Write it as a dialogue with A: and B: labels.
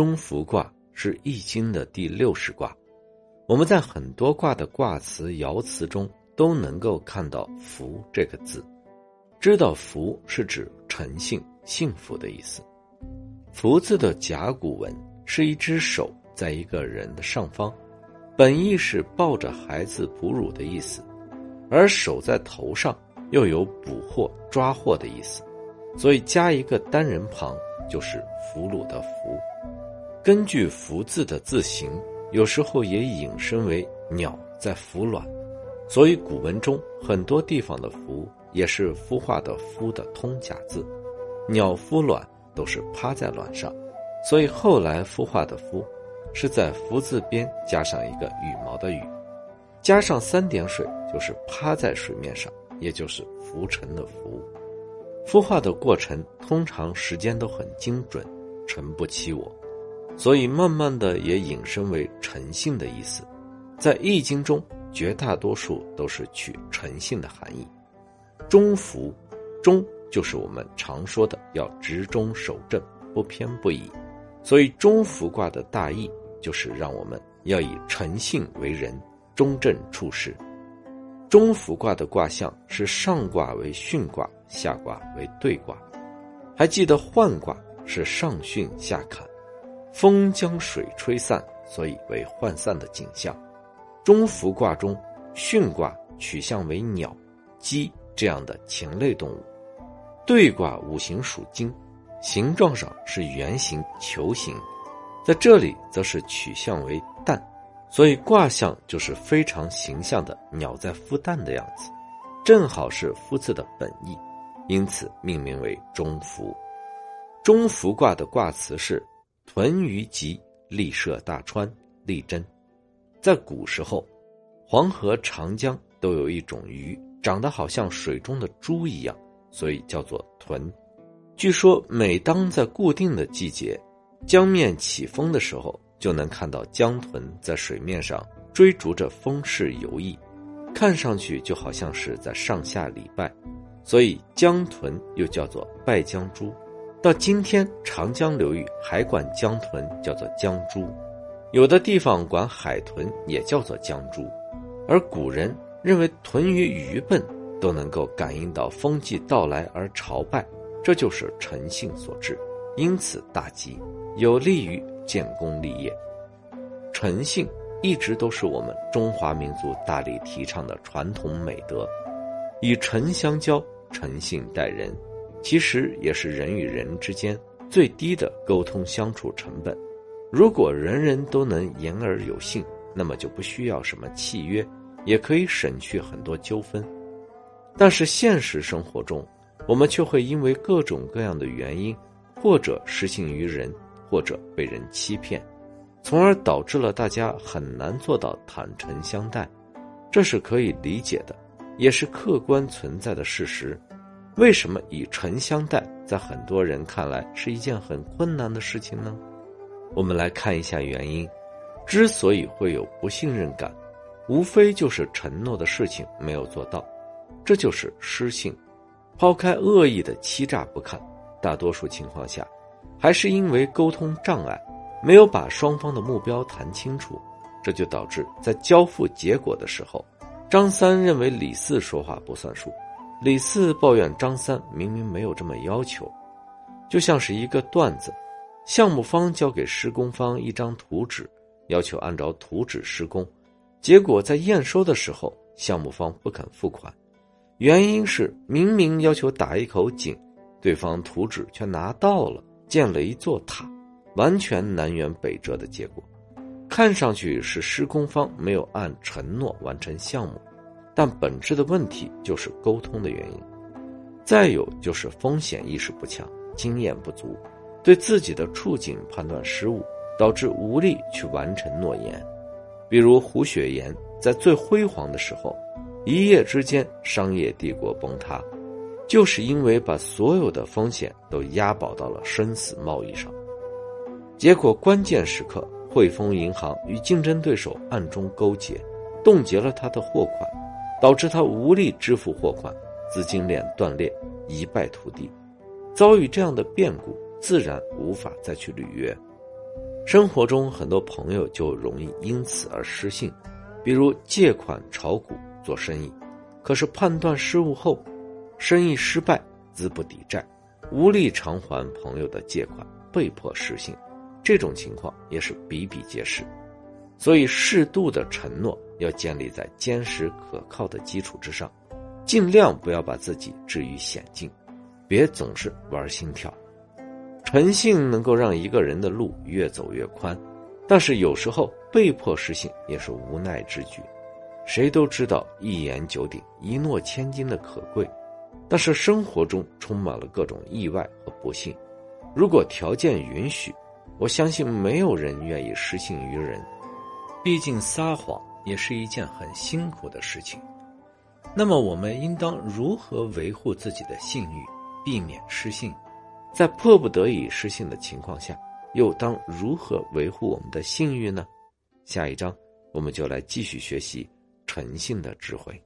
A: 中孚卦是易经的第六十卦，我们在很多卦的卦辞、爻辞中都能够看到“福”这个字，知道“福”是指诚信、幸福的意思。“福”字的甲骨文是一只手在一个人的上方，本意是抱着孩子哺乳的意思，而手在头上又有捕获、抓获的意思，所以加一个单人旁就是俘虏的“俘”。根据“福”字的字形，有时候也引申为鸟在孵卵，所以古文中很多地方的“福”也是孵化的“孵”的通假字。鸟孵卵都是趴在卵上，所以后来孵化的“孵”是在“福”字边加上一个羽毛的“羽”，加上三点水就是趴在水面上，也就是浮沉的“浮”。孵化的过程通常时间都很精准，诚不欺我。所以，慢慢的也引申为诚信的意思，在《易经》中，绝大多数都是取诚信的含义。中孚，中就是我们常说的要直中守正，不偏不倚。所以，中孚卦的大意就是让我们要以诚信为人，中正处事。中孚卦的卦象是上卦为巽卦，下卦为兑卦。还记得彖卦是上巽下坎。风将水吹散，所以为涣散的景象。中孚卦中，巽卦取向为鸟、鸡这样的禽类动物；兑卦五行属金，形状上是圆形、球形，在这里则是取向为蛋，所以卦象就是非常形象的鸟在孵蛋的样子，正好是“孵”字的本意，因此命名为中孚。中孚卦的卦辞是。屯于吉，立涉大川，立贞。在古时候，黄河、长江都有一种鱼，长得好像水中的猪一样，所以叫做豚。据说，每当在固定的季节，江面起风的时候，就能看到江豚在水面上追逐着风势游弋，看上去就好像是在上下礼拜，所以江豚又叫做拜江猪。到今天，长江流域还管江豚叫做江猪，有的地方管海豚也叫做江猪。而古人认为豚鱼愚笨，都能够感应到风季到来而朝拜，这就是诚信所致，因此大吉，有利于建功立业。诚信一直都是我们中华民族大力提倡的传统美德，以诚相交，诚信待人。其实也是人与人之间最低的沟通相处成本。如果人人都能言而有信，那么就不需要什么契约，也可以省去很多纠纷。但是现实生活中，我们却会因为各种各样的原因，或者失信于人，或者被人欺骗，从而导致了大家很难做到坦诚相待。这是可以理解的，也是客观存在的事实。为什么以诚相待，在很多人看来是一件很困难的事情呢？我们来看一下原因。之所以会有不信任感，无非就是承诺的事情没有做到，这就是失信。抛开恶意的欺诈不看，大多数情况下，还是因为沟通障碍，没有把双方的目标谈清楚，这就导致在交付结果的时候，张三认为李四说话不算数。李四抱怨张三明明没有这么要求，就像是一个段子，项目方交给施工方一张图纸，要求按照图纸施工，结果在验收的时候，项目方不肯付款，原因是明明要求打一口井，对方图纸却拿到了，建了一座塔，完全南辕北辙的结果，看上去是施工方没有按承诺完成项目。但本质的问题就是沟通的原因，再有就是风险意识不强、经验不足，对自己的处境判断失误，导致无力去完成诺言。比如胡雪岩在最辉煌的时候，一夜之间商业帝国崩塌，就是因为把所有的风险都押宝到了生死贸易上，结果关键时刻汇丰银行与竞争对手暗中勾结，冻结了他的货款。导致他无力支付货款，资金链断裂，一败涂地。遭遇这样的变故，自然无法再去履约。生活中很多朋友就容易因此而失信，比如借款炒股做生意，可是判断失误后，生意失败，资不抵债，无力偿还朋友的借款，被迫失信。这种情况也是比比皆是。所以，适度的承诺要建立在坚实可靠的基础之上，尽量不要把自己置于险境，别总是玩心跳。诚信能够让一个人的路越走越宽，但是有时候被迫失信也是无奈之举。谁都知道一言九鼎、一诺千金的可贵，但是生活中充满了各种意外和不幸。如果条件允许，我相信没有人愿意失信于人。毕竟撒谎也是一件很辛苦的事情，那么我们应当如何维护自己的信誉，避免失信？在迫不得已失信的情况下，又当如何维护我们的信誉呢？下一章我们就来继续学习诚信的智慧。